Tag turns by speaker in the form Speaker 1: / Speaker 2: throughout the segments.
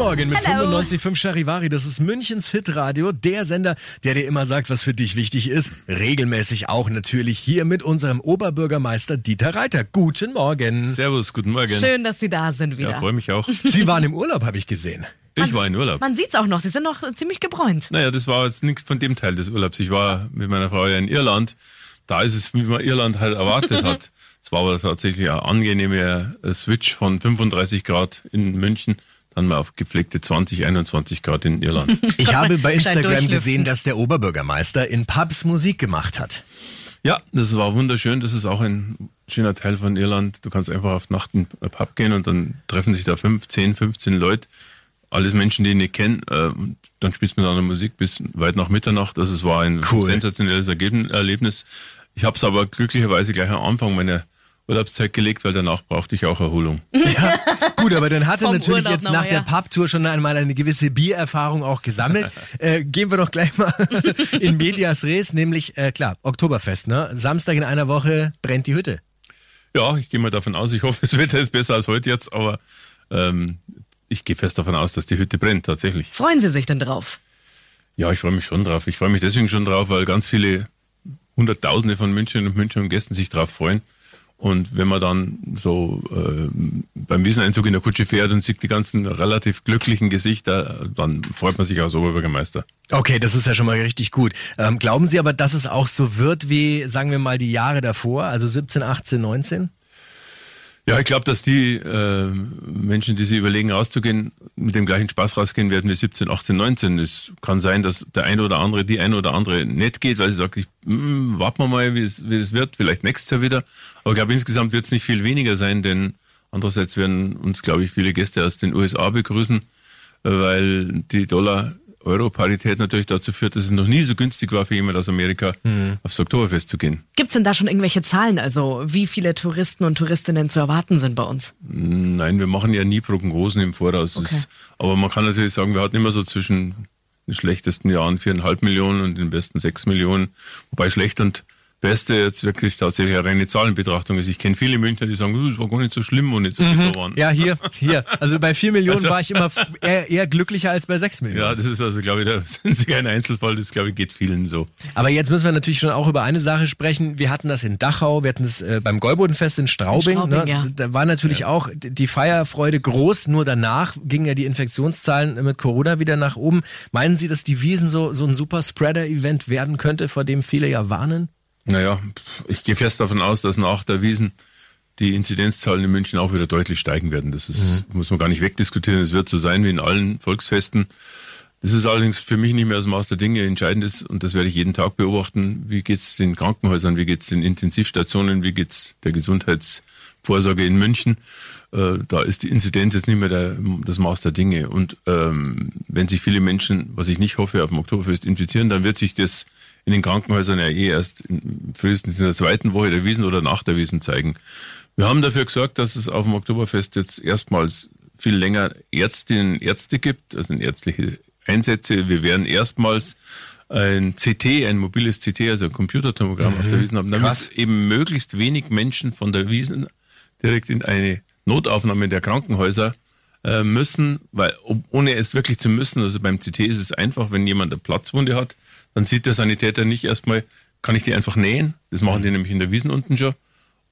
Speaker 1: Guten Morgen mit
Speaker 2: Hello.
Speaker 1: 95.5 Charivari. Das ist Münchens Hitradio, der Sender, der dir immer sagt, was für dich wichtig ist. Regelmäßig auch natürlich hier mit unserem Oberbürgermeister Dieter Reiter. Guten Morgen.
Speaker 3: Servus, guten Morgen.
Speaker 2: Schön, dass Sie da sind wieder.
Speaker 3: Ja, freue mich auch.
Speaker 1: Sie waren im Urlaub, habe ich gesehen.
Speaker 3: Ich war in Urlaub.
Speaker 2: Man sieht's auch noch, Sie sind noch ziemlich gebräunt.
Speaker 3: Naja, das war jetzt nichts von dem Teil des Urlaubs. Ich war mit meiner Frau ja in Irland. Da ist es, wie man Irland halt erwartet hat. Es war aber tatsächlich ein angenehmer äh, Switch von 35 Grad in München, dann mal auf gepflegte 20, 21 Grad in Irland.
Speaker 1: Ich habe bei Instagram gesehen, dass der Oberbürgermeister in Pubs Musik gemacht hat.
Speaker 3: Ja, das war wunderschön. Das ist auch ein schöner Teil von Irland. Du kannst einfach auf Nacht in einen Pub gehen und dann treffen sich da fünf, zehn, 15 Leute. Alles Menschen, die ich nicht kenne. Äh, und dann spielst du miteinander Musik bis weit nach Mitternacht. Also es war ein
Speaker 1: Cool.
Speaker 3: sensationelles Erlebnis. Ich habe es aber glücklicherweise gleich am Anfang meiner Urlaubszeit gelegt, weil danach brauchte ich auch Erholung.
Speaker 1: Gut, aber dann hat er natürlich
Speaker 2: Urlaub
Speaker 1: jetzt
Speaker 2: noch
Speaker 1: nach
Speaker 2: mal,
Speaker 1: der
Speaker 2: ja.
Speaker 1: Pubtour schon einmal eine gewisse Biererfahrung auch gesammelt. äh, gehen wir doch gleich mal in Medias Res, nämlich, äh, klar, Oktoberfest, ne? Samstag in einer Woche brennt die Hütte.
Speaker 3: Ja, ich gehe mal davon aus. Ich hoffe, das Wetter ist besser als heute jetzt, aber ähm, ich gehe fest davon aus, dass die Hütte brennt, tatsächlich.
Speaker 2: Freuen Sie sich denn drauf?
Speaker 3: Ja, ich freue mich schon drauf. Ich freue mich deswegen schon drauf, weil ganz viele Hunderttausende von München und München und Gästen sich drauf freuen. Und wenn man dann so äh, beim Wieseneinzug in der Kutsche fährt und sieht die ganzen relativ glücklichen Gesichter, dann freut man sich als Oberbürgermeister.
Speaker 1: Okay, das ist ja schon mal richtig gut. Ähm, glauben Sie aber, dass es auch so wird wie, sagen wir mal, die Jahre davor, also 17, 18, 19?
Speaker 3: Ja, ich glaube, dass die äh, Menschen, die sich überlegen, rauszugehen, mit dem gleichen Spaß rausgehen werden wie 17, 18, 19. Es kann sein, dass der eine oder andere, die eine oder andere nicht geht, weil sie sagt, ich, hm, warten wir mal, wie es, wie es wird, vielleicht nächstes Jahr wieder. Aber ich glaube, insgesamt wird es nicht viel weniger sein, denn andererseits werden uns, glaube ich, viele Gäste aus den USA begrüßen, äh, weil die Dollar-Euro-Parität natürlich dazu führt, dass es noch nie so günstig war für jemand aus Amerika, aufs Oktoberfest zu gehen.
Speaker 2: Gibt's denn da schon irgendwelche Zahlen, also wie viele Touristen und Touristinnen zu erwarten sind bei uns?
Speaker 3: Nein, wir machen ja nie Prognosen im Voraus.
Speaker 2: Okay.
Speaker 3: Es- aber man kann natürlich sagen, wir hatten immer so zwischen den schlechtesten Jahren viereinhalb Millionen und den besten sechs Millionen. Wobei schlecht und beste jetzt wirklich tatsächlich eine reine Zahlenbetrachtung ist. Ich kenne viele Münchner, die sagen, "Uh, es war gar nicht so schlimm, wo nicht so viele da waren.
Speaker 1: Ja, hier, hier. Also bei 4 Millionen
Speaker 3: Also-
Speaker 1: war ich immer eher, eher glücklicher als bei 6 Millionen.
Speaker 3: Ja, das ist also, glaube ich, da sind Sie kein Einzelfall. Das, glaube ich, geht vielen so.
Speaker 1: Aber jetzt müssen wir natürlich schon auch über eine Sache sprechen. Wir hatten das in Dachau, wir hatten es äh, beim Gäubodenfest in Straubing.
Speaker 2: In Straubing,
Speaker 1: ne?
Speaker 2: ja.
Speaker 1: Da war natürlich auch die Feierfreude groß, nur danach gingen ja die Infektionszahlen mit Corona wieder nach oben. Meinen Sie, dass die Wiesen so, so ein Super-Spreader-Event werden könnte, vor dem viele ja warnen?
Speaker 3: Naja, ich gehe fest davon aus, dass nach der Wiesen die Inzidenzzahlen in München auch wieder deutlich steigen werden. Das ist, muss man gar nicht wegdiskutieren. Es wird so sein wie in allen Volksfesten. Das ist allerdings für mich nicht mehr dem Maß der Dinge. Entscheidend ist, und das werde ich jeden Tag beobachten, wie geht's den Krankenhäusern, wie geht's den Intensivstationen, wie geht's der Gesundheitsvorsorge in München. Äh, da ist die Inzidenz jetzt nicht mehr der, das Maß der Dinge. Und ähm, wenn sich viele Menschen, was ich nicht hoffe, auf dem Oktoberfest infizieren, dann wird sich das in den Krankenhäusern ja eh erst in, frühestens in der zweiten Woche der Wiesen oder nach der Wiesen zeigen. Wir haben dafür gesorgt, dass es auf dem Oktoberfest jetzt erstmals viel länger Ärztinnen und Ärzte gibt, also ärztliche Einsätze. Wir werden erstmals ein CT, ein mobiles CT, also ein Computertomogramm auf der Wiesen haben, damit
Speaker 1: Krass.
Speaker 3: eben möglichst wenig Menschen von der Wiesen direkt in eine Notaufnahme der Krankenhäuser äh, müssen, weil ob, ohne es wirklich zu müssen, also beim CT ist es einfach, wenn jemand eine Platzwunde hat, dann sieht der Sanitäter nicht erstmal, kann ich die einfach nähen, das machen die nämlich in der Wiesen unten schon,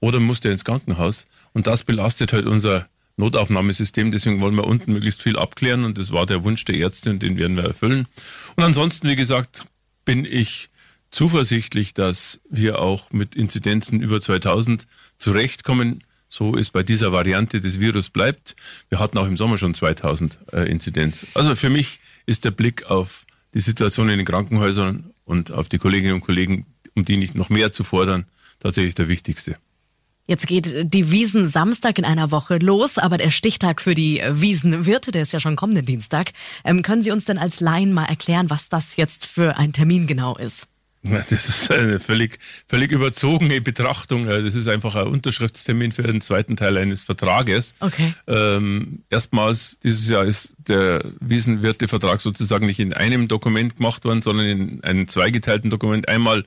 Speaker 3: oder muss der ins Krankenhaus und das belastet halt unser Notaufnahmesystem, deswegen wollen wir unten möglichst viel abklären und das war der Wunsch der Ärzte und den werden wir erfüllen. Und ansonsten, wie gesagt, bin ich zuversichtlich, dass wir auch mit Inzidenzen über 2000 zurechtkommen. So ist bei dieser Variante des Virus bleibt. Wir hatten auch im Sommer schon 2000 äh, Inzidenz. Also für mich ist der Blick auf die Situation in den Krankenhäusern und auf die Kolleginnen und Kollegen, um die nicht noch mehr zu fordern, tatsächlich der wichtigste.
Speaker 2: Jetzt geht die Wiesen Samstag in einer Woche los, aber der Stichtag für die Wiesenwirte, der ist ja schon kommenden Dienstag. Ähm, können Sie uns denn als Laien mal erklären, was das jetzt für ein Termin genau ist?
Speaker 3: Das ist eine völlig, völlig überzogene Betrachtung. Das ist einfach ein Unterschriftstermin für den zweiten Teil eines Vertrages.
Speaker 2: Okay.
Speaker 3: Ähm, erstmals dieses Jahr ist der Wiesenwirtevertrag sozusagen nicht in einem Dokument gemacht worden, sondern in einem zweigeteilten Dokument. Einmal,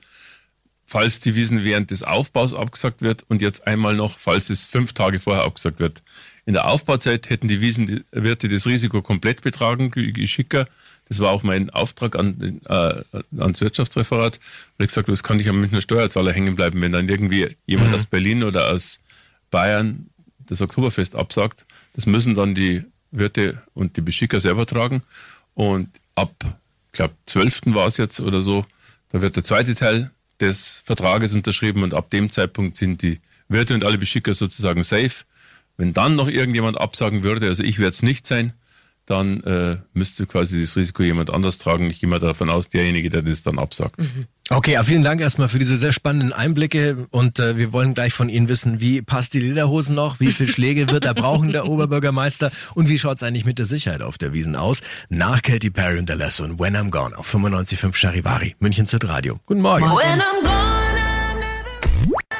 Speaker 3: falls die Wiesen während des Aufbaus abgesagt wird und jetzt einmal noch, falls es fünf Tage vorher abgesagt wird. In der Aufbauzeit hätten die Wiesenwirte das Risiko komplett betragen, geschicker. Das war auch mein Auftrag an, äh, ans Wirtschaftsreferat, weil ich gesagt habe, das kann nicht am Münchner Steuerzahler hängen bleiben, wenn dann irgendwie jemand mhm. aus Berlin oder aus Bayern das Oktoberfest absagt. Das müssen dann die Wirte und die Beschicker selber tragen. Und ab, ich glaube, 12. war es jetzt oder so, da wird der zweite Teil des Vertrages unterschrieben und ab dem Zeitpunkt sind die Wirte und alle Beschicker sozusagen safe. Wenn dann noch irgendjemand absagen würde, also ich werde es nicht sein, dann äh, müsste quasi das Risiko jemand anders tragen. Ich gehe mal davon aus, derjenige, der das dann absagt. Mhm.
Speaker 1: Okay, vielen Dank erstmal für diese sehr spannenden Einblicke und äh, wir wollen gleich von Ihnen wissen, wie passt die Lederhosen noch, wie viel Schläge wird er brauchen, der Oberbürgermeister und wie schaut's eigentlich mit der Sicherheit auf der Wiesen aus? Nach Katy Perry und der Lasso und When I'm Gone auf 95.5 Charivari, München Radio. Guten Morgen. When I'm gone.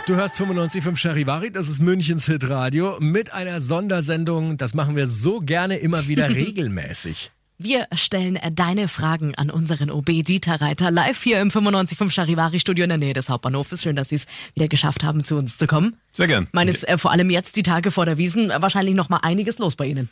Speaker 1: Du hörst 95.5 Charivari, das ist Münchens Hitradio mit einer Sondersendung. Das machen wir so gerne immer wieder regelmäßig.
Speaker 2: Wir stellen deine Fragen an unseren OB Dieter Reiter live hier im 95.5 Charivari Studio in der Nähe des Hauptbahnhofes. Schön, dass Sie es wieder geschafft haben, zu uns zu kommen.
Speaker 3: Sehr gern.
Speaker 2: Meines äh, vor allem jetzt die Tage vor der Wiesen wahrscheinlich noch mal einiges los bei Ihnen.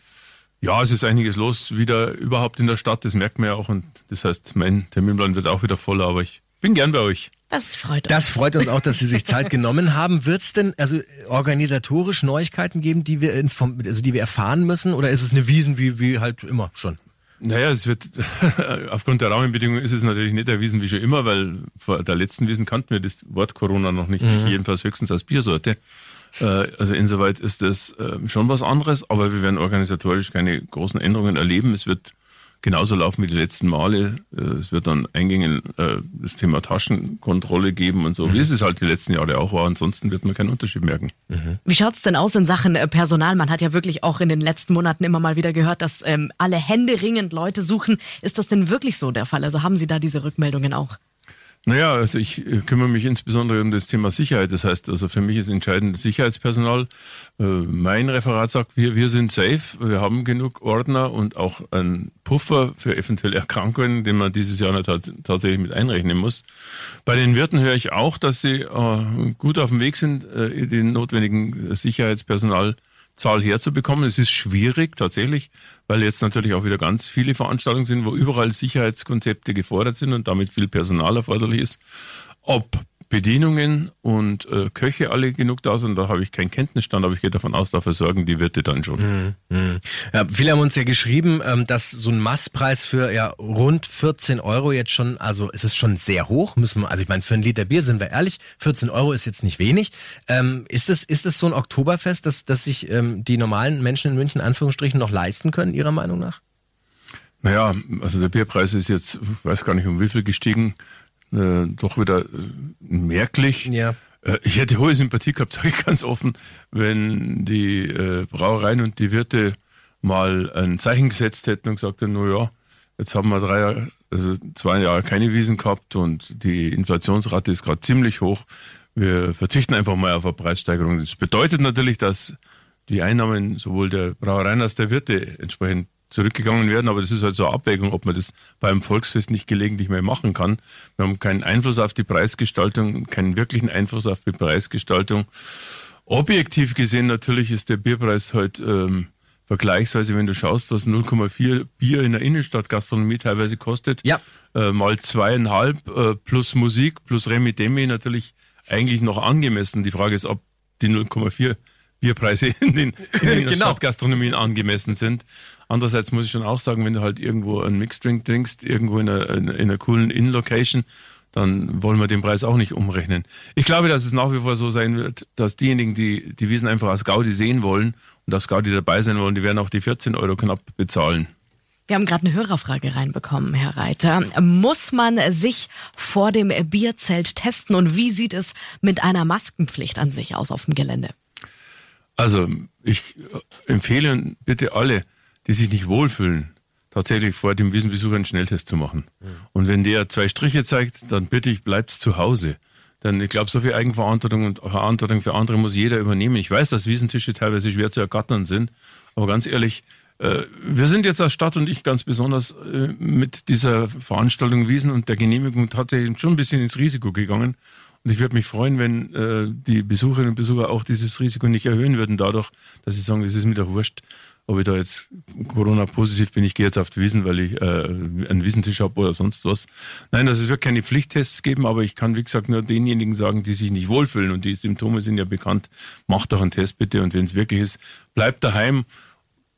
Speaker 3: Ja, es ist einiges los wieder überhaupt in der Stadt. Das merkt man ja auch und das heißt, mein Terminplan wird auch wieder voller, aber ich bin gern bei euch.
Speaker 2: Das freut uns.
Speaker 1: Das freut uns auch, dass Sie sich Zeit genommen haben. Wird es denn also organisatorisch Neuigkeiten geben, die wir, inform also die wir erfahren müssen? Oder ist es eine Wiesen wie, wie halt immer schon?
Speaker 3: Naja, es wird, aufgrund der Rahmenbedingungen ist es natürlich nicht erwiesen wie schon immer, weil vor der letzten Wiesen kannten wir das Wort Corona noch nicht, mhm. jedenfalls höchstens als Biersorte. Äh, also insoweit ist das ähm, schon was anderes, aber wir werden organisatorisch keine großen Änderungen erleben. Es wird genauso laufen wie die letzten Male. Äh, es wird dann Eingängen äh, das Thema Taschenkontrolle geben und so, mhm. wie es halt die letzten Jahre auch war. Ansonsten wird man keinen Unterschied merken.
Speaker 2: Mhm. Wie schaut's denn aus in Sachen äh, Personal? Man hat ja wirklich auch in den letzten Monaten immer mal wieder gehört, dass ähm, alle händeringend Leute suchen. Ist das denn wirklich so der Fall? Also haben Sie da diese Rückmeldungen auch?
Speaker 3: Naja, also ich äh, kümmere mich insbesondere um das Thema Sicherheit. Das heißt, also für mich ist entscheidend Sicherheitspersonal. Äh, mein Referat sagt, wir, wir sind safe, wir haben genug Ordner und auch einen Puffer für eventuelle Erkrankungen, den man dieses Jahr tatsächlich mit einrechnen muss. Bei den Wirten höre ich auch, dass sie äh, gut auf dem Weg sind, den notwendigen Sicherheitspersonal Zahl herzubekommen. Es ist schwierig tatsächlich, weil jetzt natürlich auch wieder ganz viele Veranstaltungen sind, wo überall Sicherheitskonzepte gefordert sind und damit viel Personal erforderlich ist. Ob Bedienungen und äh, Köche alle genug da sind. Da habe ich keinen Kenntnisstand, aber ich gehe davon aus, da versorgen die Wirte dann schon. Mhm.
Speaker 1: mhm. Ja, viele haben uns ja geschrieben, ähm, dass so ein Masspreis für ja rund 14 Euro jetzt schon, also es ist schon sehr hoch, müssen wir, also ich meine, für ein Liter Bier sind wir ehrlich, 14 Euro ist jetzt nicht wenig. Ähm, ist es ist es so ein Oktoberfest, dass, dass sich ähm, die normalen Menschen in München Anführungsstrichen noch leisten können, Ihrer Meinung nach?
Speaker 3: Naja, also der Bierpreis ist jetzt, ich weiß gar nicht um wie viel gestiegen, äh, doch wieder äh, merklich.
Speaker 1: Ja.
Speaker 3: Äh, ich hätte hohe Sympathie gehabt, sage ich ganz offen, wenn die äh, Brauereien und die Wirte mal ein Zeichen gesetzt hätten und gesagt hätten, no ja, jetzt haben wir drei Jahre, also zwei Jahre keine Wiesen gehabt und die Inflationsrate ist gerade ziemlich hoch. Wir verzichten einfach mal auf eine Preissteigerung. Das bedeutet natürlich, dass die Einnahmen sowohl der Brauereien als der Wirte entsprechend zurückgegangen werden, aber das ist halt so eine Abwägung, ob man das beim Volksfest nicht gelegentlich mehr machen kann. Wir haben keinen Einfluss auf die Preisgestaltung, keinen wirklichen Einfluss auf die Preisgestaltung. Objektiv gesehen natürlich ist der Bierpreis halt ähm, vergleichsweise, wenn du schaust, was 0,4 Bier in der Innenstadtgastronomie teilweise kostet,
Speaker 1: ja.
Speaker 3: äh, mal zweieinhalb äh, plus Musik plus Remi Demi natürlich eigentlich noch angemessen. Die Frage ist, ob die 0,4 Bierpreise in den, in den genau. Stadtgastronomien angemessen sind. Andererseits muss ich schon auch sagen, wenn du halt irgendwo einen Mixdrink trinkst, irgendwo in einer, in einer coolen In-Location, dann wollen wir den Preis auch nicht umrechnen. Ich glaube, dass es nach wie vor so sein wird, dass diejenigen, die die Wiesen einfach als Gaudi sehen wollen und als Gaudi dabei sein wollen, die werden auch die 14 Euro knapp bezahlen.
Speaker 2: Wir haben gerade eine Hörerfrage reinbekommen, Herr Reiter. Muss man sich vor dem Bierzelt testen und wie sieht es mit einer Maskenpflicht an sich aus auf dem Gelände?
Speaker 3: Also ich empfehle bitte alle, die sich nicht wohlfühlen, tatsächlich vor dem Wiesenbesuch einen Schnelltest zu machen. Mhm. Und wenn der zwei Striche zeigt, dann bitte ich, bleibt zu Hause. Denn ich glaube, so viel Eigenverantwortung und Verantwortung für andere muss jeder übernehmen. Ich weiß, dass Wiesentische teilweise schwer zu ergattern sind, aber ganz ehrlich, äh, wir sind jetzt als Stadt und ich ganz besonders äh, mit dieser Veranstaltung Wiesen und der Genehmigung tatsächlich schon ein bisschen ins Risiko gegangen. Und ich würde mich freuen, wenn äh, die Besucherinnen und Besucher auch dieses Risiko nicht erhöhen würden, dadurch, dass sie sagen, es ist mir doch wurscht, ob ich da jetzt Corona-positiv bin, ich gehe jetzt auf die Wiesen, weil ich äh, einen Wiesentisch habe oder sonst was. Nein, also es wird keine Pflichttests geben, aber ich kann, wie gesagt, nur denjenigen sagen, die sich nicht wohlfühlen und die Symptome sind ja bekannt, macht doch einen Test bitte und wenn es wirklich ist, bleibt daheim.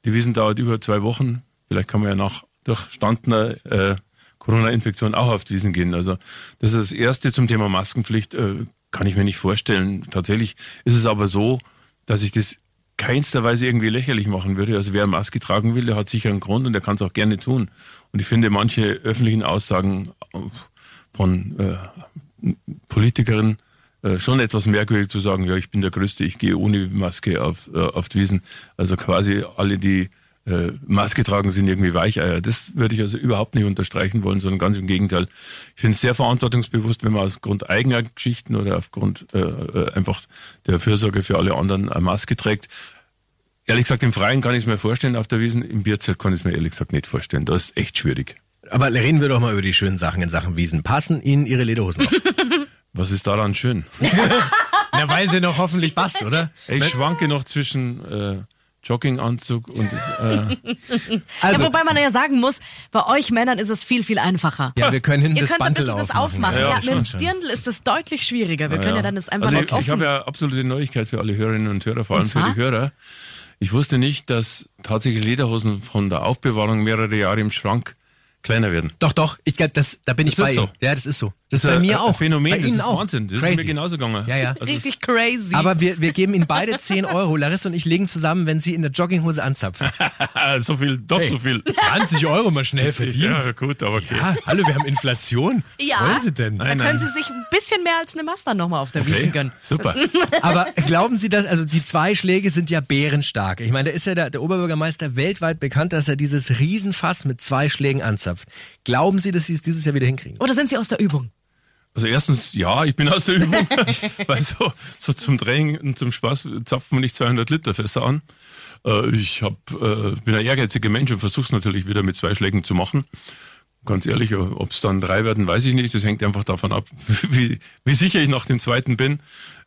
Speaker 3: Die Wiesen dauert über zwei Wochen. Vielleicht kann man ja nach durchstandener äh, Corona-Infektion auch auf Wiesen gehen. Also das ist das Erste zum Thema Maskenpflicht. Äh, kann ich mir nicht vorstellen. Tatsächlich ist es aber so, dass ich das keinster Weise irgendwie lächerlich machen würde. Also wer Maske tragen will, der hat sicher einen Grund und der kann es auch gerne tun. Und ich finde manche öffentlichen Aussagen von äh, Politikerinnen äh, schon etwas merkwürdig zu sagen, ja, ich bin der Größte, ich gehe ohne Maske auf, äh, auf die Wiesen. Also quasi alle, die äh, Maske tragen, sind irgendwie Weicheier. Das würde ich also überhaupt nicht unterstreichen wollen, sondern ganz im Gegenteil. Ich finde es sehr verantwortungsbewusst, wenn man aufgrund eigener Geschichten oder aufgrund äh, äh, einfach der Fürsorge für alle anderen eine Maske trägt. Ehrlich gesagt, im Freien kann ich es mir vorstellen, auf der Wiesen, im Bierzelt kann ich es mir ehrlich gesagt nicht vorstellen. Das ist echt schwierig.
Speaker 1: Aber reden wir doch mal über die schönen Sachen in Sachen Wiesen. Passen Ihnen Ihre Lederhosen noch?
Speaker 3: Was ist daran schön?
Speaker 1: Na, weil sie noch hoffentlich passt, oder?
Speaker 3: Ich schwanke noch zwischen äh, Jogginganzug und äh,
Speaker 2: also, ja, wobei man ja sagen muss, bei euch Männern ist es viel, viel einfacher.
Speaker 1: Ja, wir können hinten
Speaker 2: Ihr
Speaker 1: das
Speaker 2: könnt ein
Speaker 1: Bandel
Speaker 2: bisschen das
Speaker 1: aufmachen.
Speaker 2: aufmachen.
Speaker 3: Ja,
Speaker 2: Ja,
Speaker 3: ja,
Speaker 2: mit dem Dirndl ist es deutlich schwieriger. Wir
Speaker 3: Ja,
Speaker 2: können ja dann das einfach
Speaker 3: also ich, ich
Speaker 2: offen.
Speaker 3: habe ja absolute Neuigkeit für alle Hörerinnen und Hörer, vor allem für die Hörer. Ich wusste nicht, dass tatsächlich Lederhosen von der Aufbewahrung mehrere Jahre im Schrank kleiner werden.
Speaker 1: Doch, doch, ich glaube, das, da bin ich
Speaker 3: Das
Speaker 1: bei
Speaker 3: ist
Speaker 1: Ihnen.
Speaker 3: so.
Speaker 1: Ja, das ist so. Das ist
Speaker 3: ein-
Speaker 1: bei mir
Speaker 3: ein
Speaker 1: auch.
Speaker 3: Phänomen,
Speaker 1: bei
Speaker 3: das
Speaker 1: Ihnen
Speaker 3: ist
Speaker 1: auch.
Speaker 3: Wahnsinn. Das
Speaker 1: Crazy.
Speaker 3: ist mir genauso gegangen.
Speaker 1: Ja, ja.
Speaker 3: Also
Speaker 2: Richtig crazy.
Speaker 1: Aber wir, wir geben Ihnen beide 10 Euro. Larissa und ich legen zusammen, wenn Sie in der Jogginghose anzapfen.
Speaker 3: so viel, doch
Speaker 1: Hey.
Speaker 3: so viel.
Speaker 1: 20 Euro mal schnell
Speaker 3: Ja, gut, aber okay.
Speaker 1: Ja, hallo, wir haben Inflation.
Speaker 2: Ja.
Speaker 1: Was wollen Sie denn?
Speaker 2: da
Speaker 3: Nein,
Speaker 2: können
Speaker 3: nein.
Speaker 2: Sie sich ein bisschen mehr als eine Master nochmal auf der
Speaker 3: Okay,
Speaker 2: Wiesen gönnen.
Speaker 3: super.
Speaker 1: Aber glauben Sie das, also die zwei Schläge sind ja bärenstark. Ich meine, da ist ja der, der Oberbürgermeister weltweit bekannt, dass er dieses Riesenfass mit zwei Schlägen anzapft. Glauben Sie, dass Sie es dieses Jahr wieder hinkriegen?
Speaker 2: Oder sind Sie aus der Übung?
Speaker 3: Also erstens, ja, ich bin aus der Übung, weil so, so zum Training und zum Spaß zapft man nicht 200 Liter Fässer an. Äh, ich hab, äh, bin ein ehrgeiziger Mensch und versuche es natürlich wieder mit zwei Schlägen zu machen. Ganz ehrlich, ob es dann drei werden, weiß ich nicht. Das hängt einfach davon ab, wie, wie sicher ich nach dem zweiten bin.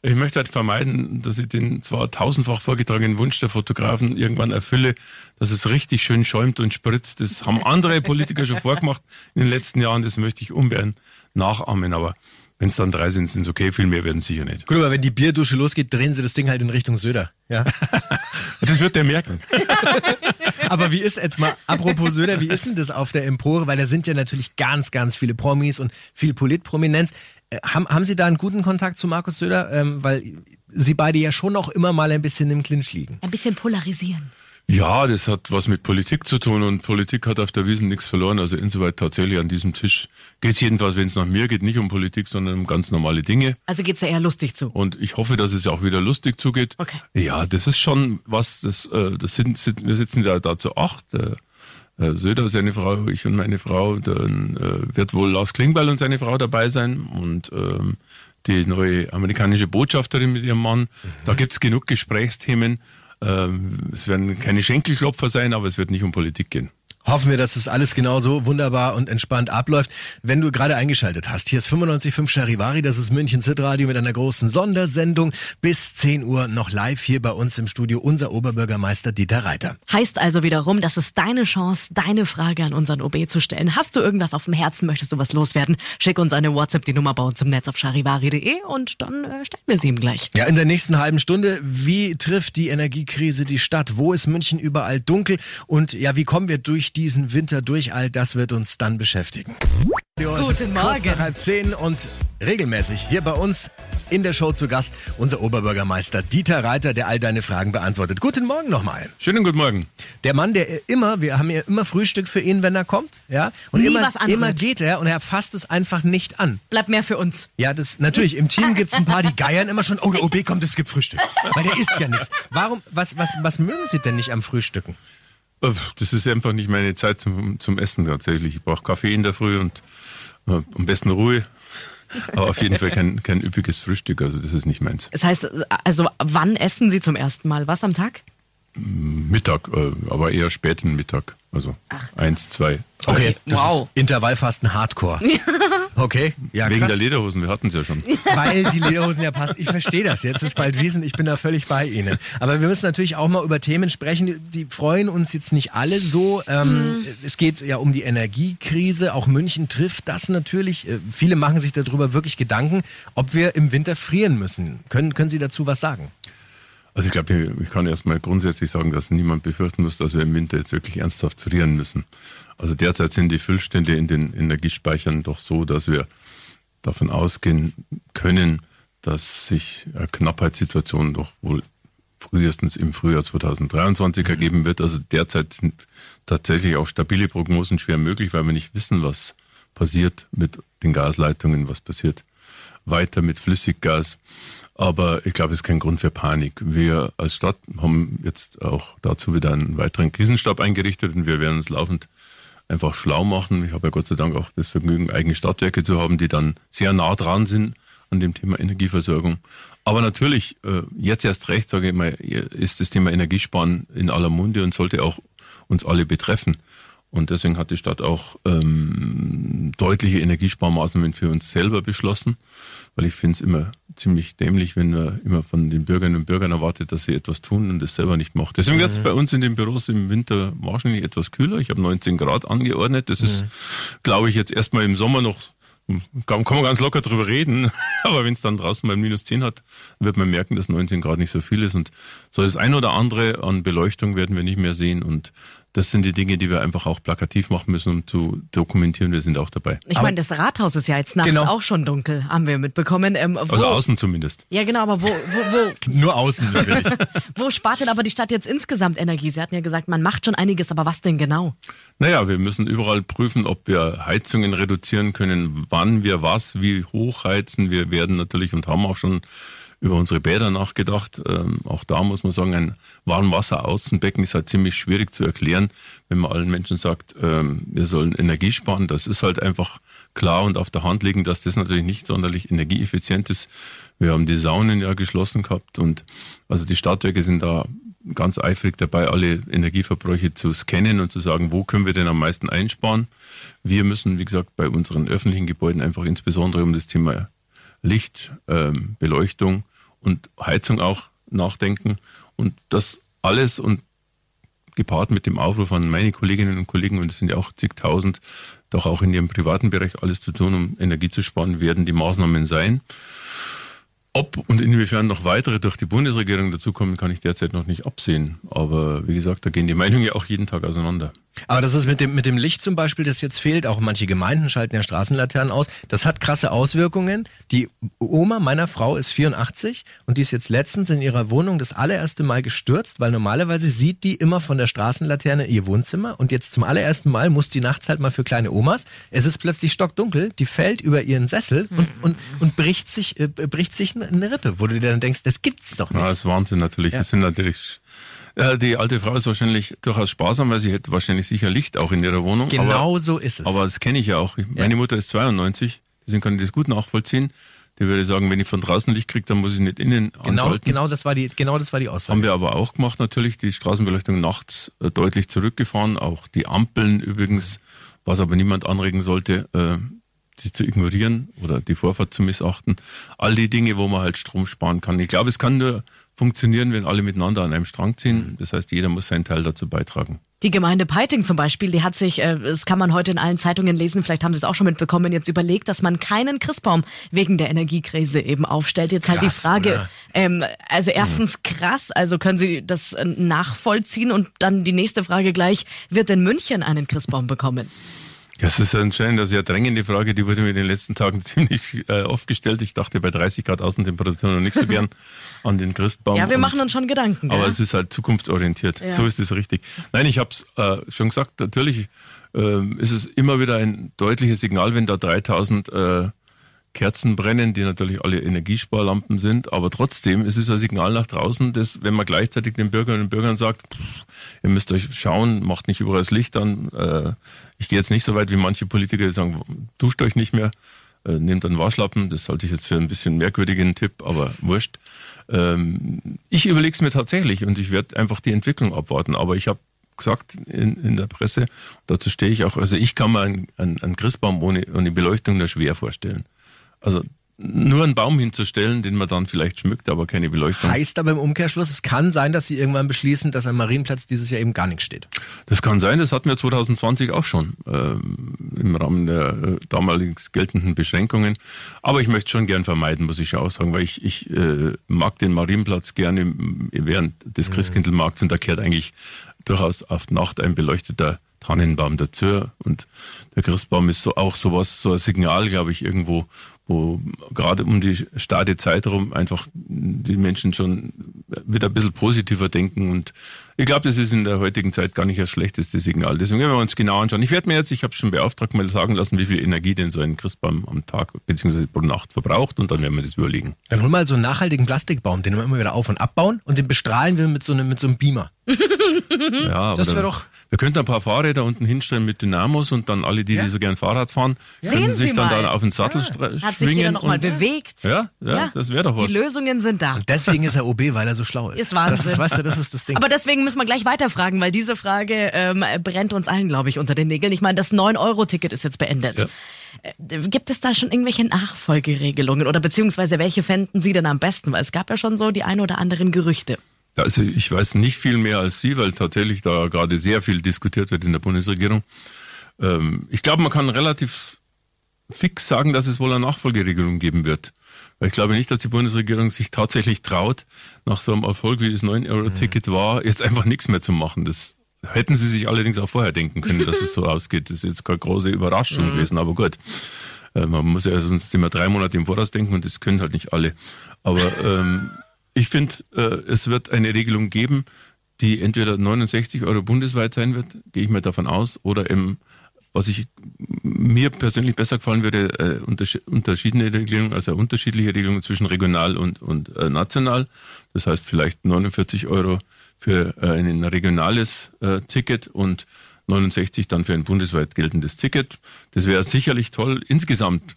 Speaker 3: Ich möchte halt vermeiden, dass ich den zwar tausendfach vorgetragenen Wunsch der Fotografen irgendwann erfülle, dass es richtig schön schäumt und spritzt. Das haben andere Politiker schon vorgemacht in den letzten Jahren. Das möchte ich ungern nachahmen. Aber wenn es dann drei sind, sind es okay. Viel mehr werden sicher nicht.
Speaker 1: Gut, aber wenn die Bierdusche losgeht, drehen Sie das Ding halt in Richtung Söder. Ja.
Speaker 3: Das wird der merken.
Speaker 1: Aber wie ist jetzt mal, apropos Söder, wie ist denn das auf der Empore? Weil da sind ja natürlich ganz, ganz viele Promis und viel Politprominenz. Äh, haben, haben Sie da einen guten Kontakt zu Markus Söder? Ähm, weil Sie beide ja schon auch immer mal ein bisschen im Clinch liegen.
Speaker 2: Ein bisschen polarisieren.
Speaker 3: Ja, das hat was mit Politik zu tun und Politik hat auf der Wiesen nichts verloren. Also insoweit tatsächlich an diesem Tisch geht es jedenfalls, wenn es nach mir geht, nicht um Politik, sondern um ganz normale Dinge.
Speaker 2: Also geht's ja eher lustig zu.
Speaker 3: Und ich hoffe, dass es ja auch wieder lustig zugeht.
Speaker 2: Okay.
Speaker 3: Ja, das ist schon was, das, äh, das sind, sind wir sitzen da, da zu acht. Der, äh, Söder, seine Frau, ich und meine Frau, dann äh, wird wohl Lars Klingbeil und seine Frau dabei sein und ähm, die neue amerikanische Botschafterin mit ihrem Mann. Da gibt's genug Gesprächsthemen. Ähm, es werden keine Schenkelklopfer sein, aber es wird nicht um Politik gehen.
Speaker 1: Hoffen wir, dass das alles genauso wunderbar und entspannt abläuft. Wenn du gerade eingeschaltet hast, hier ist 95.5 Charivari, das ist München Zitradio mit einer großen Sondersendung. Bis 10 Uhr noch live hier bei uns im Studio unser Oberbürgermeister Dieter Reiter.
Speaker 2: Heißt also wiederum, das ist deine Chance, deine Frage an unseren OB zu stellen. Hast du irgendwas auf dem Herzen, möchtest du was loswerden? Schick uns eine WhatsApp, die Nummer bei uns im Netz auf charivari.de und dann äh, stellen wir sie ihm gleich.
Speaker 1: Ja, in der nächsten halben Stunde, wie trifft die Energiekrise die Stadt? Wo ist München überall dunkel? Und ja, wie kommen wir durch diesen Winter durch? All das wird uns dann beschäftigen. Guten
Speaker 2: Morgen.
Speaker 1: Kurz nach halb zehn und regelmäßig hier bei uns In der Show zu Gast unser Oberbürgermeister Dieter Reiter, der all deine Fragen beantwortet. Guten Morgen nochmal.
Speaker 3: Schönen guten Morgen.
Speaker 1: Der Mann, der immer, wir haben ja immer Frühstück für ihn, wenn er kommt, ja, und
Speaker 2: Nie
Speaker 1: immer,
Speaker 2: was anderes.
Speaker 1: immer geht er und er fasst es einfach nicht an.
Speaker 2: Bleibt mehr für uns.
Speaker 1: Ja, das natürlich. Im Team gibt's ein paar, die geiern immer schon. Oh, der OB kommt, es gibt Frühstück, weil der isst ja nichts. Warum? Was, was, was mögen Sie denn nicht am Frühstücken?
Speaker 3: Äh, Das ist einfach nicht meine Zeit zum, zum Essen tatsächlich. Ich brauche Kaffee in der Früh und äh, am besten Ruhe. Aber auf jeden Fall kein, kein üppiges Frühstück, also das ist nicht meins.
Speaker 2: Das heißt, also wann essen Sie zum ersten Mal? Was am Tag?
Speaker 3: Mittag, äh, aber eher späten Mittag. Also eins, zwei, drei.
Speaker 1: Okay, das
Speaker 2: Wow.
Speaker 1: ist Intervallfasten Hardcore. Okay, ja
Speaker 3: Wegen
Speaker 1: krass.
Speaker 3: der Lederhosen, wir hatten es ja schon.
Speaker 1: Weil die Lederhosen ja passen. Ich verstehe das. Jetzt ist bald Wiesen, ich bin da völlig bei Ihnen. Aber wir müssen natürlich auch mal über Themen sprechen, die freuen uns jetzt nicht alle so. Ähm, Es geht ja um die Energiekrise. Auch München trifft das natürlich. Äh, Viele machen sich darüber wirklich Gedanken, ob wir im Winter frieren müssen. Können, können Sie dazu was sagen?
Speaker 3: Also ich glaube, ich kann erstmal grundsätzlich sagen, dass niemand befürchten muss, dass wir im Winter jetzt wirklich ernsthaft frieren müssen. Also derzeit sind die Füllstände in den Energiespeichern doch so, dass wir davon ausgehen können, dass sich eine Knappheitssituation doch wohl frühestens im Frühjahr 2023 ergeben wird. Also derzeit sind tatsächlich auch stabile Prognosen schwer möglich, weil wir nicht wissen, was passiert mit den Gasleitungen, was passiert weiter mit Flüssiggas. Aber ich glaube, es ist kein Grund für Panik. Wir als Stadt haben jetzt auch dazu wieder einen weiteren Krisenstab eingerichtet und wir werden uns laufend einfach schlau machen. Ich habe ja Gott sei Dank auch das Vergnügen, eigene Stadtwerke zu haben, die dann sehr nah dran sind an dem Thema Energieversorgung. Aber natürlich, äh, jetzt erst recht, sage ich mal, ist das Thema Energiesparen in aller Munde und sollte auch uns alle betreffen. Und deswegen hat die Stadt auch ähm, deutliche Energiesparmaßnahmen für uns selber beschlossen, weil ich finde es immer ziemlich dämlich, wenn man immer von den Bürgerinnen und Bürgern erwartet, dass sie etwas tun und das selber nicht macht. Deswegen wird es bei uns in den Büros im Winter wahrscheinlich etwas kühler. Ich habe 19 Grad angeordnet. Das ist, glaube ich, jetzt erstmal im Sommer noch kann, kann man ganz locker drüber reden, aber wenn es dann draußen mal minus 10 hat, wird man merken, dass 19 Grad nicht so viel ist und so das ein oder andere an Beleuchtung werden wir nicht mehr sehen und das sind die Dinge, die wir einfach auch plakativ machen müssen, um zu dokumentieren. Wir sind auch dabei.
Speaker 2: Ich meine, das Rathaus ist ja jetzt nachts
Speaker 1: Genau.
Speaker 2: auch schon dunkel, haben wir mitbekommen. Ähm, wo,
Speaker 3: Also außen zumindest.
Speaker 2: Ja, genau, aber wo, wo,
Speaker 1: Nur außen natürlich.
Speaker 2: wo, wo spart denn aber die Stadt jetzt insgesamt Energie? Sie hatten ja gesagt, man macht schon einiges, aber was denn genau?
Speaker 3: Naja, wir müssen überall prüfen, ob wir Heizungen reduzieren können, wann wir was, wie hoch heizen. Wir werden natürlich und haben auch schon über unsere Bäder nachgedacht. Ähm, auch da muss man sagen, ein Warmwasser-Außenbecken ist halt ziemlich schwierig zu erklären, wenn man allen Menschen sagt, ähm, wir sollen Energie sparen. Das ist halt einfach klar und auf der Hand liegen, dass das natürlich nicht sonderlich energieeffizient ist. Wir haben die Saunen ja geschlossen gehabt und also die Stadtwerke sind da ganz eifrig dabei, alle Energieverbräuche zu scannen und zu sagen, wo können wir denn am meisten einsparen. Wir müssen, wie gesagt, bei unseren öffentlichen Gebäuden einfach insbesondere um das Thema Licht, ähm, Beleuchtung und Heizung auch nachdenken. Und das alles und gepaart mit dem Aufruf an meine Kolleginnen und Kollegen, und es sind ja auch zigtausend, doch auch in ihrem privaten Bereich alles zu tun, um Energie zu sparen, werden die Maßnahmen sein. Ob und inwiefern noch weitere durch die Bundesregierung dazukommen, kann ich derzeit noch nicht absehen. Aber wie gesagt, da gehen die Meinungen ja auch jeden Tag auseinander.
Speaker 1: Aber das ist mit dem, mit dem Licht zum Beispiel, das jetzt fehlt, auch manche Gemeinden schalten ja Straßenlaternen aus. Das hat krasse Auswirkungen. Die Oma meiner Frau ist 84 und die ist jetzt letztens in ihrer Wohnung das allererste Mal gestürzt, weil normalerweise sieht die immer von der Straßenlaterne ihr Wohnzimmer und jetzt zum allerersten Mal muss die nachts halt mal für kleine Omas. Es ist plötzlich stockdunkel, die fällt über ihren Sessel und, und, und bricht sich, äh, bricht sich eine Rippe, wo du dir dann denkst, das gibt's doch nicht.
Speaker 3: Ja, das ist Wahnsinn natürlich.
Speaker 1: Ja.
Speaker 3: Das sind natürlich. Ja, die alte Frau ist wahrscheinlich durchaus sparsam, weil sie hätte wahrscheinlich sicher Licht auch in ihrer Wohnung.
Speaker 1: Genau
Speaker 3: aber,
Speaker 1: so ist es.
Speaker 3: aber das kenne ich ja auch. Meine Mutter ist 92, deswegen kann ich das gut nachvollziehen. Die würde sagen, wenn ich von draußen Licht kriege, dann muss ich nicht innen
Speaker 1: genau,
Speaker 3: anschalten.
Speaker 1: genau das war die, genau das war die Aussage.
Speaker 3: Haben wir aber auch gemacht natürlich, die Straßenbeleuchtung nachts äh, deutlich zurückgefahren, auch die Ampeln übrigens, was aber niemand anregen sollte, sie zu ignorieren oder die Vorfahrt zu missachten. All die Dinge, wo man halt Strom sparen kann. Ich glaube, es kann nur funktionieren, wenn alle miteinander an einem Strang ziehen. Das heißt, jeder muss seinen Teil dazu beitragen.
Speaker 2: Die Gemeinde Peiting zum Beispiel, die hat sich, äh, das kann man heute in allen Zeitungen lesen, vielleicht haben Sie es auch schon mitbekommen, jetzt überlegt, dass man keinen Christbaum wegen der Energiekrise eben aufstellt. Jetzt halt
Speaker 1: Krass,
Speaker 2: die Frage, ähm, also erstens krass, also können Sie das äh, nachvollziehen und dann die nächste Frage gleich, wird denn München einen Christbaum bekommen?
Speaker 3: Das ist anscheinend eine sehr drängende Frage, die wurde mir in den letzten Tagen ziemlich äh, oft gestellt. Ich dachte bei 30 Grad Außentemperatur noch nicht so gern an den Christbaum.
Speaker 2: Ja, wir
Speaker 3: Und-
Speaker 2: machen uns schon Gedanken.
Speaker 3: Aber es ist halt zukunftsorientiert.
Speaker 2: Ja.
Speaker 3: So ist es richtig. Nein, ich habe es äh, schon gesagt, natürlich ähm, ist es immer wieder ein deutliches Signal, wenn da 3000 äh, Kerzen brennen, die natürlich alle Energiesparlampen sind, aber trotzdem ist es ein Signal nach draußen, dass wenn man gleichzeitig den Bürgerinnen und Bürgern sagt, pff, ihr müsst euch schauen, macht nicht überall das Licht an. Äh, ich gehe jetzt nicht so weit wie manche Politiker, die sagen, duscht euch nicht mehr, äh, nehmt einen Waschlappen. Das halte ich jetzt für ein bisschen merkwürdigen Tipp, aber wurscht. Ähm, ich überlege es mir tatsächlich und ich werde einfach die Entwicklung abwarten. Aber ich habe gesagt in, in der Presse, dazu stehe ich auch, also ich kann mir einen, einen, einen Christbaum ohne, ohne Beleuchtung nur schwer vorstellen. Also nur einen Baum hinzustellen, den man dann vielleicht schmückt, aber keine Beleuchtung.
Speaker 1: Heißt aber im Umkehrschluss, es kann sein, dass Sie irgendwann beschließen, dass am Marienplatz dieses Jahr eben gar nichts steht.
Speaker 3: Das kann sein, das hatten wir 2020 auch schon ähm, im Rahmen der äh, damals geltenden Beschränkungen. Aber ich möchte schon gern vermeiden, muss ich schon auch sagen, weil ich, ich äh, mag den Marienplatz gerne während des Christkindlmarkts und da kehrt eigentlich durchaus auf Nacht ein beleuchteter Tannenbaum dazu und der Christbaum ist so auch sowas, so ein Signal, glaube ich, irgendwo, wo gerade um die starke Zeit rum einfach die Menschen schon wieder ein bisschen positiver denken und ich glaube, das ist in der heutigen Zeit gar nicht das schlechteste Signal. Deswegen werden wir uns genau anschauen. Ich werde mir jetzt, ich habe schon beauftragt, mal sagen lassen, wie viel Energie denn so ein Christbaum am Tag bzw. pro Nacht verbraucht und dann werden wir das überlegen.
Speaker 1: Dann hol mal so einen nachhaltigen Plastikbaum, den wir immer wieder auf- und abbauen und den bestrahlen wir mit so einem, mit so einem Beamer.
Speaker 3: Ja, aber
Speaker 1: Das wär
Speaker 3: dann-
Speaker 1: doch-
Speaker 3: Wir könnten ein paar Fahrräder unten hinstellen mit Dynamos und dann alle, die,
Speaker 1: Ja.
Speaker 3: die so gern Fahrrad fahren, können sich dann
Speaker 2: mal.
Speaker 3: da auf den Sattel stra-
Speaker 2: Hat sich jeder
Speaker 3: schwingen.
Speaker 2: noch mal
Speaker 3: und,
Speaker 2: bewegt.
Speaker 3: ja, ja, das wäre doch was.
Speaker 2: Die Lösungen sind da.
Speaker 1: Und deswegen ist er OB, weil er so schlau ist.
Speaker 2: Ist Wahnsinn.
Speaker 1: Das ist, weißt du, das ist das Ding.
Speaker 2: Aber deswegen müssen wir gleich weiterfragen, weil diese Frage ähm, brennt uns allen, glaube ich, unter den Nägeln. Ich meine, das 9-Euro-Ticket ist jetzt beendet.
Speaker 3: Ja.
Speaker 2: Äh, Gibt es da schon irgendwelche Nachfolgeregelungen oder beziehungsweise welche fänden Sie denn am besten? Weil es gab ja schon so die ein oder anderen Gerüchte.
Speaker 3: Also ich weiß nicht viel mehr als Sie, weil tatsächlich da gerade sehr viel diskutiert wird in der Bundesregierung. Ähm, ich glaube, man kann relativ fix sagen, dass es wohl eine Nachfolgeregelung geben wird. Weil ich glaube nicht, dass die Bundesregierung sich tatsächlich traut, nach so einem Erfolg wie das 9-Euro-Ticket war, jetzt einfach nichts mehr zu machen. Das hätten sie sich allerdings auch vorher denken können, dass es so ausgeht. Das ist jetzt keine große Überraschung gewesen, aber gut. Äh, Man muss ja sonst immer drei Monate im Voraus denken und das können halt nicht alle. Aber ähm, ich finde, äh, es wird eine Regelung geben, die entweder 69 Euro bundesweit sein wird, gehe ich mal davon aus, oder eben, was ich mir persönlich besser gefallen würde, äh, unterschi- unterschiedliche Regelungen, also unterschiedliche Regelungen zwischen regional und, und äh, national. Das heißt vielleicht 49 Euro für äh, ein regionales äh, Ticket und 69 dann für ein bundesweit geltendes Ticket. Das wäre sicherlich toll. Insgesamt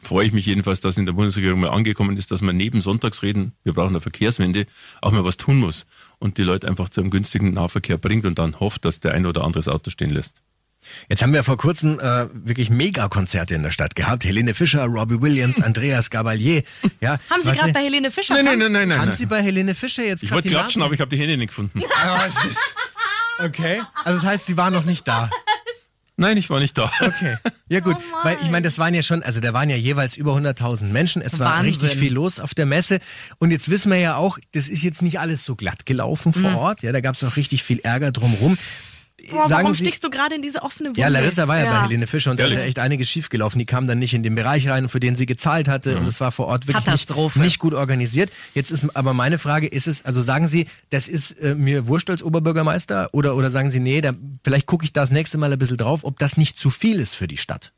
Speaker 3: freue ich mich jedenfalls, dass in der Bundesregierung mal angekommen ist, dass man neben Sonntagsreden, wir brauchen eine Verkehrswende, auch mal was tun muss und die Leute einfach zu einem günstigen Nahverkehr bringt und dann hofft, dass der ein oder andere das Auto stehen lässt.
Speaker 1: Jetzt haben wir vor kurzem äh, wirklich Megakonzerte in der Stadt gehabt. Helene Fischer, Robbie Williams, Andreas Gabalier. Ja,
Speaker 2: Haben Sie gerade bei Helene Fischer
Speaker 3: Nein, nein, nein, nein, nein.
Speaker 1: Haben
Speaker 3: nein.
Speaker 1: Sie bei Helene Fischer jetzt
Speaker 3: Ich wollte klatschen,
Speaker 1: Nase-
Speaker 3: aber ich habe die Hände nicht gefunden.
Speaker 1: Ist- Okay, also das heißt, Sie waren noch nicht da.
Speaker 3: Nein, ich war nicht da.
Speaker 1: Okay. Ja gut,
Speaker 2: Oh
Speaker 1: weil ich meine, das waren ja schon, also da waren ja jeweils über 100.000 Menschen. Es war
Speaker 2: Wahnsinn.
Speaker 1: richtig viel los auf der Messe. Und jetzt wissen wir ja auch, das ist jetzt nicht alles so glatt gelaufen
Speaker 2: Mhm.
Speaker 1: vor Ort. Ja, da gab es auch richtig viel Ärger drumherum.
Speaker 2: Boah,
Speaker 1: Sagen
Speaker 2: warum
Speaker 1: Sie,
Speaker 2: stichst du gerade in diese offene Wunde?
Speaker 1: ja, Larissa war ja, bei Helene Fischer und da ist ja echt einiges schiefgelaufen. Die kam dann nicht in den Bereich rein, für den sie gezahlt hatte und es war vor Ort wirklich nicht, nicht gut organisiert. Jetzt ist aber meine Frage, ist es, also sagen Sie, das ist äh, mir wurscht als Oberbürgermeister oder, oder sagen Sie, nee, da, vielleicht gucke ich das nächste Mal ein bisschen drauf, ob das nicht zu viel ist für die Stadt?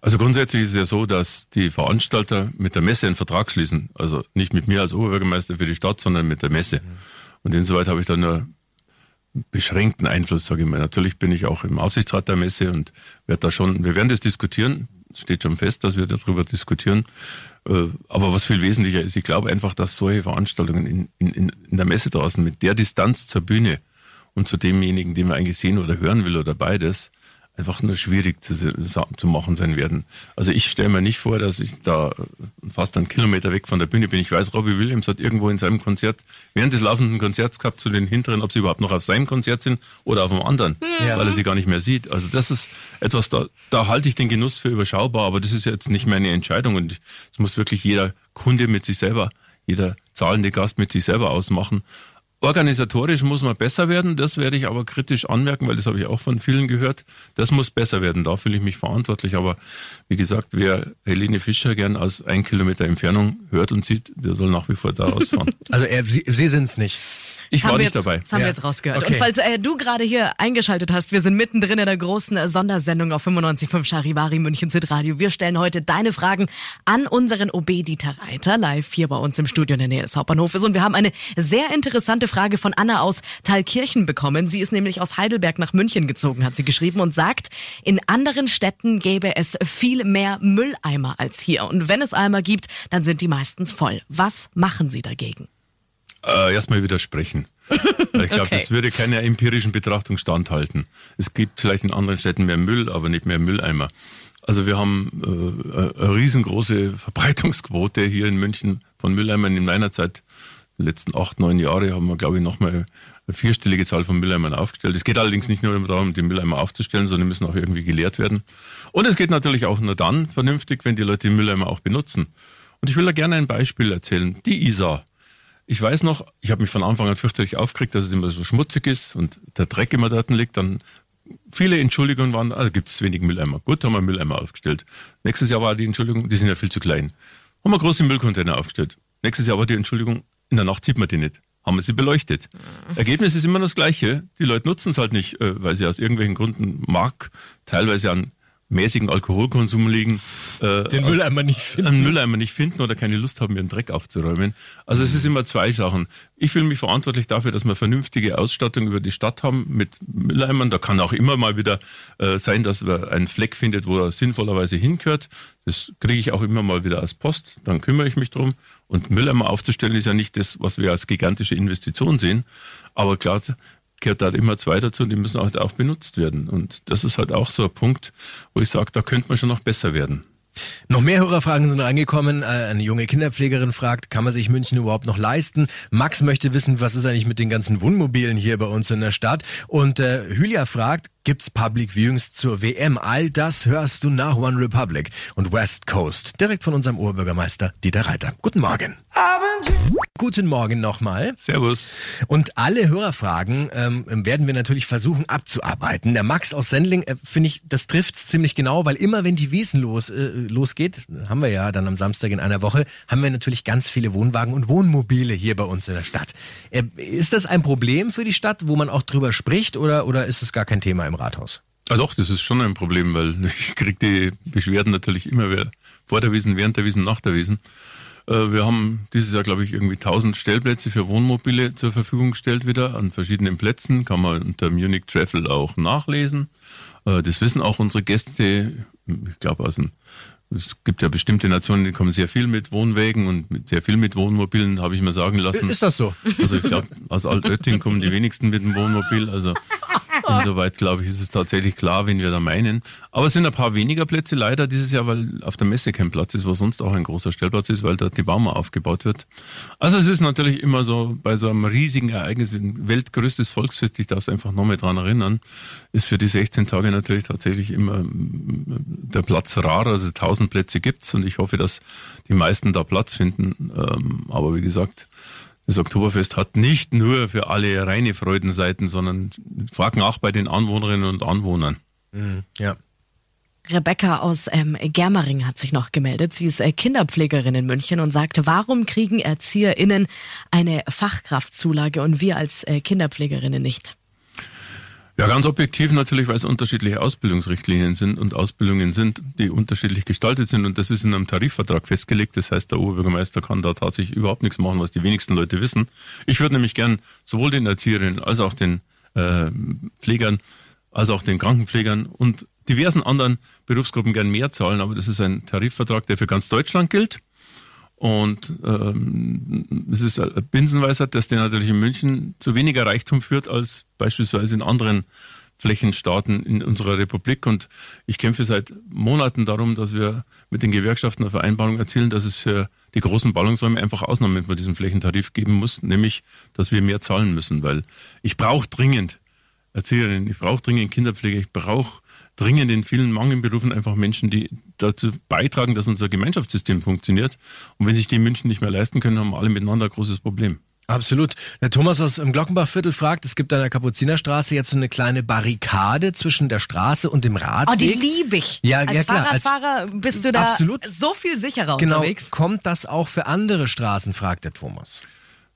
Speaker 3: Also grundsätzlich ist es ja so, dass die Veranstalter mit der Messe einen Vertrag schließen. Also nicht mit mir als Oberbürgermeister für die Stadt, sondern mit der Messe. Und insoweit habe ich da nur beschränkten Einfluss, sage ich mal. Natürlich bin ich auch im Aufsichtsrat der Messe und werde da schon, wir werden das diskutieren. Steht schon fest, dass wir darüber diskutieren. Äh, Aber was viel wesentlicher ist, ich glaube einfach, dass solche Veranstaltungen in, in, in der Messe draußen mit der Distanz zur Bühne und zu demjenigen, den man eigentlich sehen oder hören will oder beides, einfach nur schwierig zu, zu machen sein werden. Also ich stelle mir nicht vor, dass ich da fast einen Kilometer weg von der Bühne bin. Ich weiß, Robbie Williams hat irgendwo in seinem Konzert, während des laufenden Konzerts gehabt zu den Hinteren, ob sie überhaupt noch auf seinem Konzert sind oder auf dem anderen,
Speaker 1: Ja.
Speaker 3: weil er sie gar nicht mehr sieht. Also das ist etwas, da, da halte ich den Genuss für überschaubar, aber das ist jetzt nicht meine Entscheidung und es muss wirklich jeder Kunde mit sich selber, jeder zahlende Gast mit sich selber ausmachen Organisatorisch muss man besser werden, das werde ich aber kritisch anmerken, weil das habe ich auch von vielen gehört. Das muss besser werden, da fühle ich mich verantwortlich. Aber wie gesagt, wer Helene Fischer gern aus ein Kilometer Entfernung hört und sieht, der soll nach wie vor da rausfahren.
Speaker 1: Also er, Sie, Sie sind es nicht.
Speaker 3: Ich
Speaker 2: Das
Speaker 3: war nicht
Speaker 2: jetzt,
Speaker 3: dabei.
Speaker 2: Das haben
Speaker 1: Ja.
Speaker 2: wir jetzt rausgehört.
Speaker 1: Okay.
Speaker 2: Und falls äh, du gerade hier eingeschaltet hast, wir sind mittendrin in der großen äh, Sondersendung auf 95.5 Charivari München Zit Radio. Wir stellen heute deine Fragen an unseren OB Dieter Reiter, live hier bei uns im Studio in der Nähe des Hauptbahnhofes. Und wir haben eine sehr interessante Frage von Anna aus Thalkirchen bekommen. Sie ist nämlich aus Heidelberg nach München gezogen, hat sie geschrieben und sagt, in anderen Städten gäbe es viel mehr Mülleimer als hier. Und wenn es Eimer gibt, dann sind die meistens voll. Was machen Sie dagegen?
Speaker 3: Äh, erstmal widersprechen. Ich glaube,
Speaker 2: Okay.
Speaker 3: das würde keiner empirischen Betrachtung standhalten. Es gibt vielleicht in anderen Städten mehr Müll, aber nicht mehr Mülleimer. Also wir haben äh, eine riesengroße Verbreitungsquote hier in München von Mülleimern. In meiner Zeit, die letzten acht, neun Jahre, haben wir, glaube ich, nochmal eine vierstellige Zahl von Mülleimern aufgestellt. Es geht allerdings nicht nur darum, die Mülleimer aufzustellen, sondern die müssen auch irgendwie geleert werden. Und es geht natürlich auch nur dann vernünftig, wenn die Leute die Mülleimer auch benutzen. Und ich will da gerne ein Beispiel erzählen. Die Isar. Ich weiß noch, ich habe mich von Anfang an fürchterlich aufgeregt, dass es immer so schmutzig ist und der Dreck immer dort liegt. Dann viele Entschuldigungen waren, ah, da gibt es wenig Mülleimer. Gut, haben wir Mülleimer aufgestellt. Nächstes Jahr war die Entschuldigung, die sind ja viel zu klein. Haben wir große Müllcontainer aufgestellt. Nächstes Jahr war die Entschuldigung, in der Nacht sieht man die nicht. Haben wir sie beleuchtet. Ergebnis ist immer das Gleiche. Die Leute nutzen es halt nicht, äh, weil sie aus irgendwelchen Gründen mag, teilweise an mäßigen Alkoholkonsum liegen. äh,
Speaker 1: Den Mülleimer nicht finden.
Speaker 3: einen Mülleimer nicht finden oder keine Lust haben, ihren Dreck aufzuräumen. Also es ist immer zwei Sachen. Ich fühle mich verantwortlich dafür, dass wir vernünftige Ausstattung über die Stadt haben mit Mülleimern. Da kann auch immer mal wieder äh, sein, dass man einen Fleck findet, wo er sinnvollerweise hingehört. Das kriege ich auch immer mal wieder als Post. Dann kümmere ich mich drum. Und Mülleimer aufzustellen ist ja nicht das, was wir als gigantische Investition sehen. Aber klar, gehört da immer zwei dazu und die müssen halt auch benutzt werden. Und das ist halt auch so ein Punkt, wo ich sage, da könnte man schon noch besser werden.
Speaker 1: Noch mehr Hörerfragen sind reingekommen. Äh, Eine junge Kinderpflegerin fragt, kann man sich München überhaupt noch leisten? Max möchte wissen, was ist eigentlich mit den ganzen Wohnmobilen hier bei uns in der Stadt? Und äh, Hylia fragt, gibt's Public Viewings zur WM? All das hörst du nach One Republic und West Coast. Direkt von unserem Oberbürgermeister Dieter Reiter. Guten Morgen. Guten Morgen nochmal.
Speaker 3: Servus.
Speaker 1: Und alle Hörerfragen ähm, werden wir natürlich versuchen abzuarbeiten. Der Max aus Sendling, äh, finde ich, das trifft's ziemlich genau, weil immer wenn die Wiesen los, äh, losgeht, haben wir ja dann am Samstag in einer Woche, haben wir natürlich ganz viele Wohnwagen und Wohnmobile hier bei uns in der Stadt. Äh, ist das ein Problem für die Stadt, wo man auch drüber spricht oder, oder ist es gar kein Thema im Rathaus?
Speaker 3: Ah doch, das ist schon ein Problem, weil ich kriege die Beschwerden natürlich immer wer vor der Wiesen, während der Wiesen, nach der Wiesen. Äh, Wir haben dieses Jahr, glaube ich, irgendwie 1000 Stellplätze für Wohnmobile zur Verfügung gestellt wieder an verschiedenen Plätzen. Kann man unter Munich Travel auch nachlesen. Äh, Das wissen auch unsere Gäste. Ich glaube, aus dem es gibt ja bestimmte Nationen, die kommen sehr viel mit Wohnwägen und sehr viel mit Wohnmobilen, habe ich mir sagen lassen.
Speaker 1: Ist das so?
Speaker 3: Also ich glaube, aus Altötting kommen die wenigsten mit dem Wohnmobil. Also insoweit, glaube ich, ist es tatsächlich klar, wen wir da meinen. Aber es sind ein paar weniger Plätze leider dieses Jahr, weil auf der Messe kein Platz ist, wo sonst auch ein großer Stellplatz ist, weil dort die Bauma aufgebaut wird. Also es ist natürlich immer so, bei so einem riesigen Ereignis, weltgrößtes Volksfest, ich darf es einfach noch mal dran erinnern, ist für die 16 Tage natürlich tatsächlich immer mm, der Platz rar. Also 1000 Plätze gibt's und ich hoffe, dass die meisten da Platz finden. Ähm, Aber wie gesagt, das Oktoberfest hat nicht nur für alle reine Freudenseiten, sondern fragen auch bei den Anwohnerinnen und Anwohnern.
Speaker 1: Ja.
Speaker 2: Rebecca aus ähm, Germering hat sich noch gemeldet. Sie ist äh, Kinderpflegerin in München und sagte, warum kriegen ErzieherInnen eine Fachkraftzulage und wir als äh, Kinderpflegerinnen nicht?
Speaker 3: Ja, ganz objektiv natürlich, weil es unterschiedliche Ausbildungsrichtlinien sind und Ausbildungen sind, die unterschiedlich gestaltet sind und das ist in einem Tarifvertrag festgelegt. Das heißt, der Oberbürgermeister kann da tatsächlich überhaupt nichts machen, was die wenigsten Leute wissen. Ich würde nämlich gern sowohl den Erzieherinnen als auch den äh, Pflegern, als auch den Krankenpflegern und diversen anderen Berufsgruppen gern mehr zahlen, aber das ist ein Tarifvertrag, der für ganz Deutschland gilt. Und ähm, es ist eine Binsenweisheit, dass der natürlich in München zu weniger Reichtum führt als beispielsweise in anderen Flächenstaaten in unserer Republik. Und ich kämpfe seit Monaten darum, dass wir mit den Gewerkschaften eine Vereinbarung erzielen, dass es für die großen Ballungsräume einfach Ausnahmen von diesem Flächentarif geben muss, nämlich, dass wir mehr zahlen müssen, weil ich brauche dringend Erzieherinnen, ich brauche dringend Kinderpflege, ich brauche dringend in vielen Mangelberufen einfach Menschen, die dazu beitragen, dass unser Gemeinschaftssystem funktioniert. Und wenn sich die in München nicht mehr leisten können, haben wir alle miteinander ein großes Problem.
Speaker 1: Absolut. Der Thomas aus dem Glockenbachviertel fragt, es gibt an der Kapuzinerstraße jetzt so eine kleine Barrikade zwischen der Straße und dem Radweg.
Speaker 2: Oh, die liebe ich.
Speaker 1: Ja,
Speaker 2: als
Speaker 1: ja, klar. Als-
Speaker 2: Fahrradfahrer bist du da
Speaker 1: Absolut.
Speaker 2: so viel sicherer
Speaker 1: Genau,
Speaker 2: unterwegs.
Speaker 1: kommt das auch für andere Straßen, fragt der Thomas.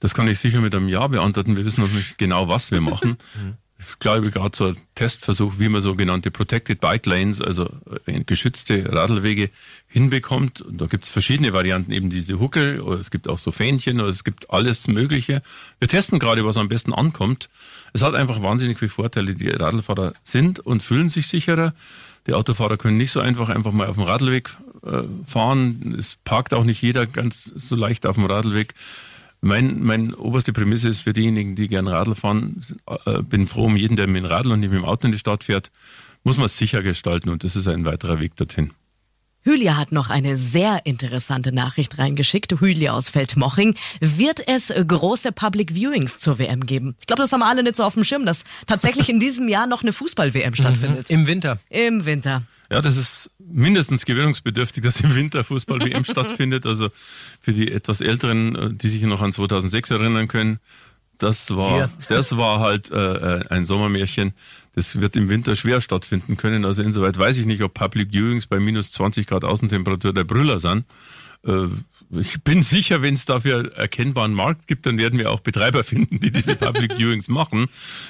Speaker 3: Das kann ich sicher mit einem Ja beantworten. Wir wissen noch nicht genau, was wir machen. Ist, glaube ich, gerade so ein Testversuch, wie man sogenannte Protected Bike Lanes, also äh, geschützte Radlwege hinbekommt. Und da gibt es verschiedene Varianten, eben diese Huckel, oder es gibt auch so Fähnchen, oder es gibt alles Mögliche. Wir testen gerade, was am besten ankommt. Es hat einfach wahnsinnig viele Vorteile. Die Radlfahrer sind und fühlen sich sicherer. Die Autofahrer können nicht so einfach einfach mal auf dem Radlweg äh, fahren. Es parkt auch nicht jeder ganz so leicht auf dem Radlweg. Mein, mein oberste Prämisse ist für diejenigen, die gern Radl fahren, äh, bin froh um jeden, der mit dem Radl und nicht mit dem Auto in die Stadt fährt, muss man es sicher gestalten und das ist ein weiterer Weg dorthin.
Speaker 2: Hülia hat noch eine sehr interessante Nachricht reingeschickt. Hülia aus Feldmoching. Wird es große Public Viewings zur WM geben? Ich glaube, das haben alle nicht so auf dem Schirm, dass tatsächlich in diesem Jahr noch eine Fußball-WM stattfindet.
Speaker 1: Im Winter.
Speaker 2: Im Winter.
Speaker 3: Ja, das ist mindestens gewöhnungsbedürftig, dass im Winter Fußball-WM stattfindet. Also für die etwas Älteren, äh, die sich noch an 2006 erinnern können, das war,
Speaker 1: Ja.
Speaker 3: das war halt äh, ein Sommermärchen. Das wird im Winter schwer stattfinden können. Also insoweit weiß ich nicht, ob Public Viewings bei minus 20 Grad Außentemperatur der Brüller sind. Äh, ich bin sicher, wenn es dafür erkennbaren Markt gibt, dann werden wir auch Betreiber finden, die diese Public Viewings machen.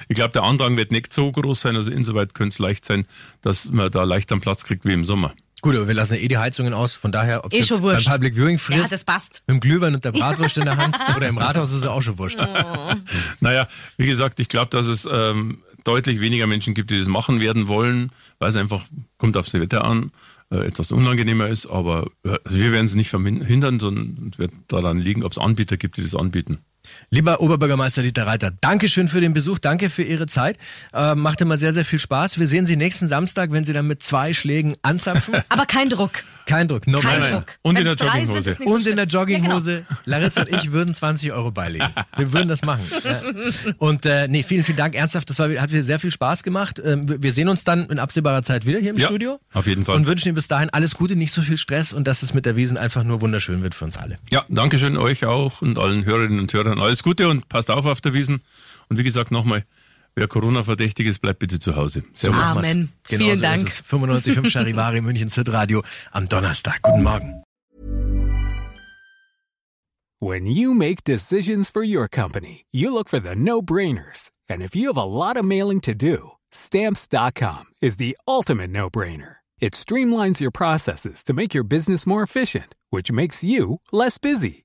Speaker 3: Ich glaube, der Andrang wird nicht so groß sein. Also insoweit könnte es leicht sein, dass man da leicht am Platz kriegt wie im Sommer.
Speaker 1: Gut, aber wir lassen ja eh die Heizungen aus, von daher, ob
Speaker 2: Eh
Speaker 1: es
Speaker 2: schon
Speaker 1: beim. Public Viewing
Speaker 2: Ja,
Speaker 1: frisst,
Speaker 2: das passt.
Speaker 1: mit dem Glühwein und der Bratwurst in der Hand oder im Rathaus ist es auch schon wurscht.
Speaker 3: Naja, wie gesagt, ich glaube, dass es ähm, deutlich weniger Menschen gibt, die das machen werden wollen, weil es einfach, kommt aufs Wetter an, äh, etwas unangenehmer ist. Aber äh, wir werden es nicht verhindern, sondern wird daran liegen, ob es Anbieter gibt, die das anbieten.
Speaker 1: Lieber Oberbürgermeister Dieter Reiter, Dankeschön für den Besuch, danke für Ihre Zeit. Äh, macht immer sehr, sehr viel Spaß. Wir sehen Sie nächsten Samstag, wenn Sie dann mit zwei Schlägen anzapfen.
Speaker 2: Aber kein Druck.
Speaker 1: Kein Druck, no
Speaker 2: Kein. Druck.
Speaker 3: Und in
Speaker 2: Wenn's
Speaker 3: der Jogginghose.
Speaker 1: Und in der
Speaker 2: schlimm.
Speaker 1: Jogginghose. Larissa und ich würden 20 Euro beilegen. Wir würden das machen. Und äh, nee, vielen, vielen Dank. Ernsthaft, das war, hat mir sehr viel Spaß gemacht. Ähm, wir- wir sehen uns dann in absehbarer Zeit wieder hier im
Speaker 3: Ja,
Speaker 1: Studio.
Speaker 3: auf jeden Fall.
Speaker 1: Und wünschen Ihnen bis dahin alles Gute, nicht so viel Stress und dass es mit der Wiesen einfach nur wunderschön wird für uns alle.
Speaker 3: Ja, Dankeschön euch auch und allen Hörerinnen und Hörern. Alles Gute und passt auf auf der Wiesen. Und wie gesagt, nochmal, wer Corona-verdächtig ist, bleibt bitte zu Hause. Servus.
Speaker 2: Amen.
Speaker 1: Genau
Speaker 2: Vielen
Speaker 1: so
Speaker 2: Dank.
Speaker 1: Ist es. 95.5 Charivari München Radio am Donnerstag. Guten Morgen.
Speaker 4: When you make decisions for your company, you look for the no-brainers. And if you have a lot of mailing to do, stamps.com is the ultimate no-brainer. It streamlines your processes to make your business more efficient, which makes you less busy.